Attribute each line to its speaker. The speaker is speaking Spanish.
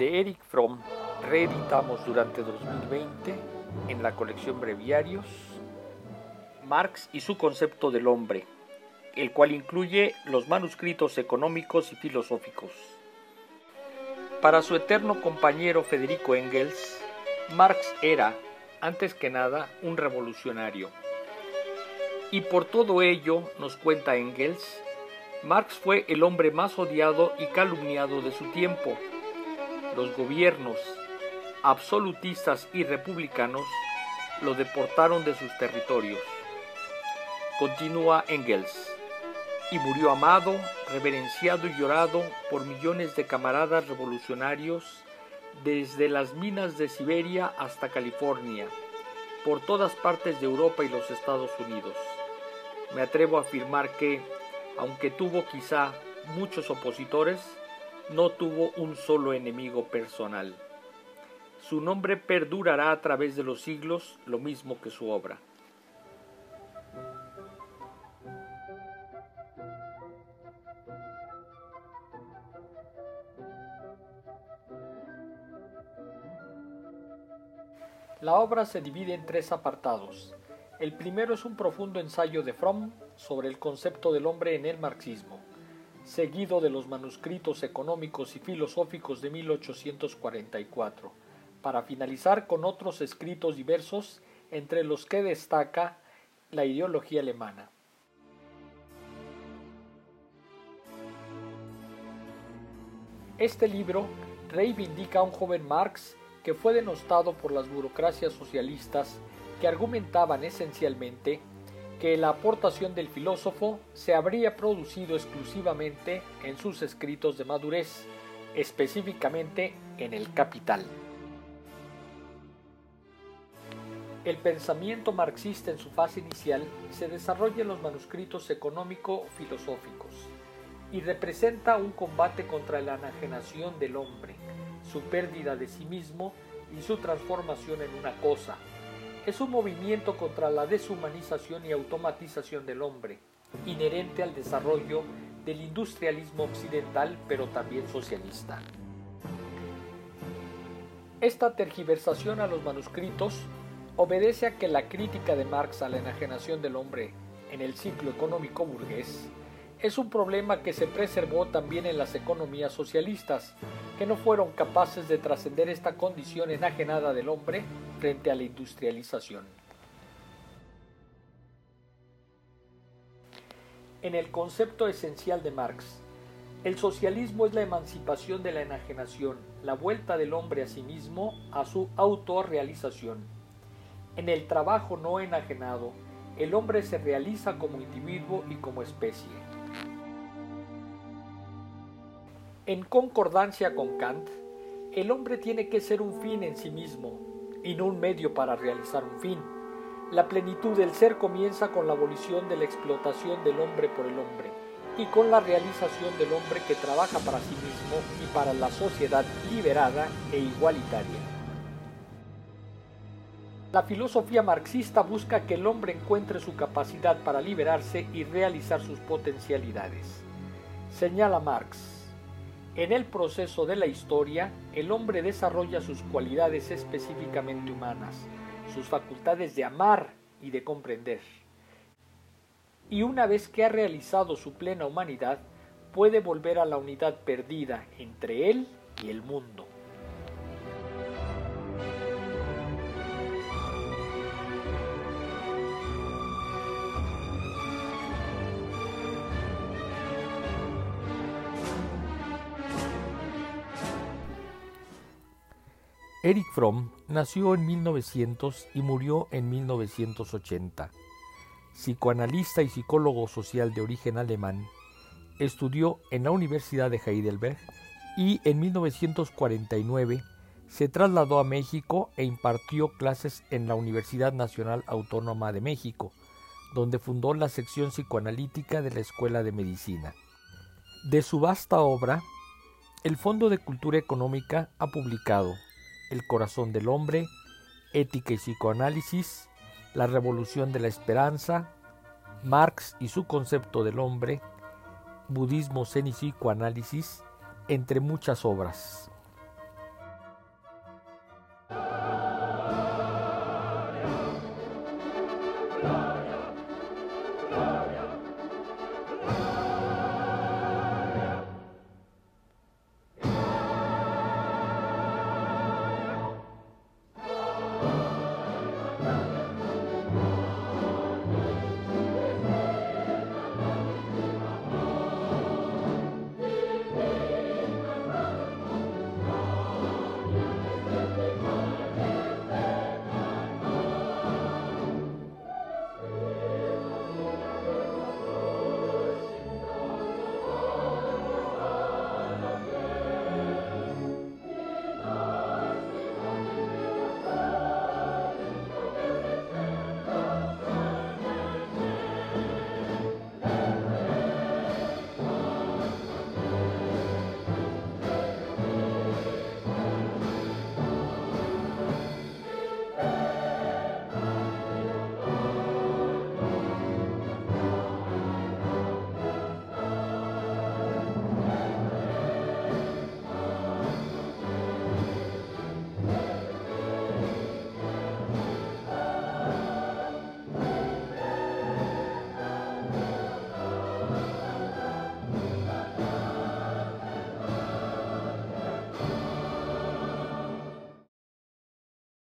Speaker 1: de Eric Fromm reeditamos durante 2020 en la colección Breviarios Marx y su concepto del hombre, el cual incluye los manuscritos económicos y filosóficos. Para su eterno compañero Federico Engels, Marx era, antes que nada, un revolucionario. Y por todo ello, nos cuenta Engels, Marx fue el hombre más odiado y calumniado de su tiempo. Los gobiernos, absolutistas y republicanos, lo deportaron de sus territorios. Continúa Engels. Y murió amado, reverenciado y llorado por millones de camaradas revolucionarios desde las minas de Siberia hasta California, por todas partes de Europa y los Estados Unidos. Me atrevo a afirmar que, aunque tuvo quizá muchos opositores, no tuvo un solo enemigo personal. Su nombre perdurará a través de los siglos, lo mismo que su obra. La obra se divide en tres apartados. El primero es un profundo ensayo de Fromm sobre el concepto del hombre en el marxismo, seguido de los manuscritos económicos y filosóficos de 1844, para finalizar con otros escritos diversos entre los que destaca la ideología alemana. Este libro reivindica a un joven Marx que fue denostado por las burocracias socialistas que argumentaban esencialmente que la aportación del filósofo se habría producido exclusivamente en sus escritos de madurez, específicamente en el Capital. El pensamiento marxista en su fase inicial se desarrolla en los manuscritos económico-filosóficos y representa un combate contra la enajenación del hombre, su pérdida de sí mismo y su transformación en una cosa. Es un movimiento contra la deshumanización y automatización del hombre, inherente al desarrollo del industrialismo occidental, pero también socialista. Esta tergiversación a los manuscritos obedece a que la crítica de Marx a la enajenación del hombre en el ciclo económico burgués es un problema que se preservó también en las economías socialistas, que no fueron capaces de trascender esta condición enajenada del hombre frente a la industrialización. En el concepto esencial de Marx, el socialismo es la emancipación de la enajenación, la vuelta del hombre a sí mismo, a su autorrealización. En el trabajo no enajenado, el hombre se realiza como individuo y como especie. En concordancia con Kant, el hombre tiene que ser un fin en sí mismo y no un medio para realizar un fin. La plenitud del ser comienza con la abolición de la explotación del hombre por el hombre y con la realización del hombre que trabaja para sí mismo y para la sociedad liberada e igualitaria. La filosofía marxista busca que el hombre encuentre su capacidad para liberarse y realizar sus potencialidades. Señala Marx, en el proceso de la historia, el hombre desarrolla sus cualidades específicamente humanas, sus facultades de amar y de comprender. Y una vez que ha realizado su plena humanidad, puede volver a la unidad perdida entre él y el mundo. Eric Fromm nació en 1900 y murió en 1980. Psicoanalista y psicólogo social de origen alemán, estudió en la Universidad de Heidelberg y en 1949 se trasladó a México e impartió clases en la Universidad Nacional Autónoma de México, donde fundó la sección psicoanalítica de la Escuela de Medicina. De su vasta obra, el Fondo de Cultura Económica ha publicado el corazón del hombre, Ética y psicoanálisis, La revolución de la esperanza, Marx y su concepto del hombre, Budismo, Zen y psicoanálisis, entre muchas obras.